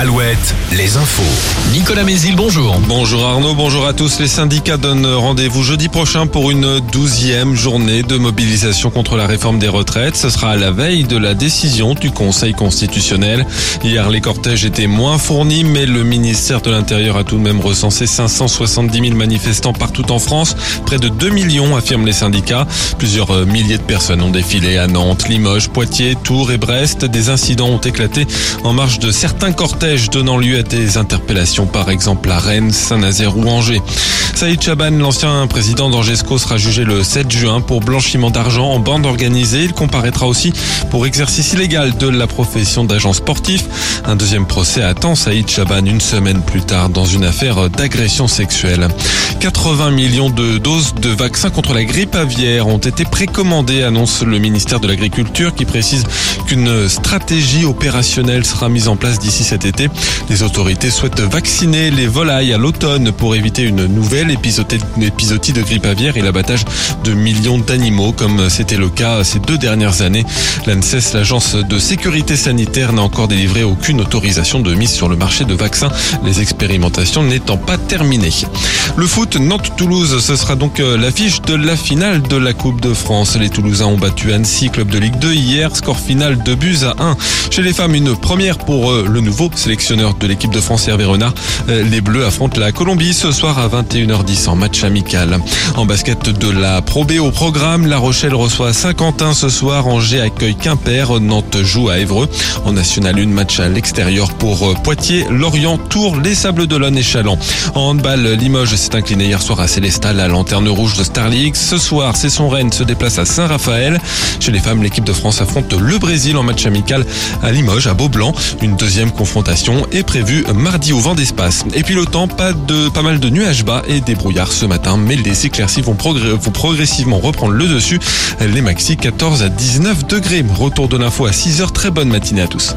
al Les infos. Nicolas Mézil, bonjour. Bonjour Arnaud, bonjour à tous. Les syndicats donnent rendez-vous jeudi prochain pour une douzième journée de mobilisation contre la réforme des retraites. Ce sera à la veille de la décision du Conseil constitutionnel. Hier, les cortèges étaient moins fournis, mais le ministère de l'Intérieur a tout de même recensé 570 000 manifestants partout en France. Près de 2 millions, affirment les syndicats. Plusieurs milliers de personnes ont défilé à Nantes, Limoges, Poitiers, Tours et Brest. Des incidents ont éclaté en marge de certains cortèges donnant lieu à des interpellations, par exemple à Rennes, Saint-Nazaire ou Angers. Saïd Chaban, l'ancien président d'Angesco, sera jugé le 7 juin pour blanchiment d'argent en bande organisée. Il comparaîtra aussi pour exercice illégal de la profession d'agent sportif. Un deuxième procès attend Saïd Chaban une semaine plus tard dans une affaire d'agression sexuelle. 80 millions de doses de vaccins contre la grippe aviaire ont été précommandées, annonce le ministère de l'Agriculture qui précise qu'une stratégie opérationnelle sera mise en place d'ici cet été. Les autorités souhaitent vacciner les volailles à l'automne pour éviter une nouvelle épisodie de grippe aviaire et l'abattage de millions d'animaux comme c'était le cas ces deux dernières années. L'ANSES, l'agence de sécurité sanitaire, n'a encore délivré aucune autorisation de mise sur le marché de vaccins, les expérimentations n'étant pas terminées. Le foot Nantes-Toulouse, ce sera donc euh, l'affiche de la finale de la Coupe de France. Les Toulousains ont battu Annecy, club de Ligue 2 hier, score final de buts à 1. Chez les femmes, une première pour euh, le nouveau sélectionneur de l'équipe de France Hervé Renard. Euh, les Bleus affrontent la Colombie ce soir à 21h10 en match amical. En basket de la Pro B au programme, La Rochelle reçoit Saint-Quentin ce soir, Angers accueille Quimper, Nantes joue à Évreux. En National 1, match à l'extérieur pour Poitiers, Lorient, Tours, les Sables d'Olonne et Chaland. En handball, Limoges s'est incliné hier soir à Célestat, la lanterne rouge de Star League. Ce soir, c'est son Rennes se déplace à Saint-Raphaël. Chez les femmes, l'équipe de France affronte le Brésil en match amical à Limoges, à Beaublanc. Une deuxième confrontation est prévue mardi au vent d'espace. Et puis le temps, pas de, pas mal de nuages bas et des brouillards ce matin, mais les éclaircies vont, progressivement reprendre le dessus. Les maxi 14 à 19 degrés. Retour de l'info à 6 heures. Très bonne matinée à tous.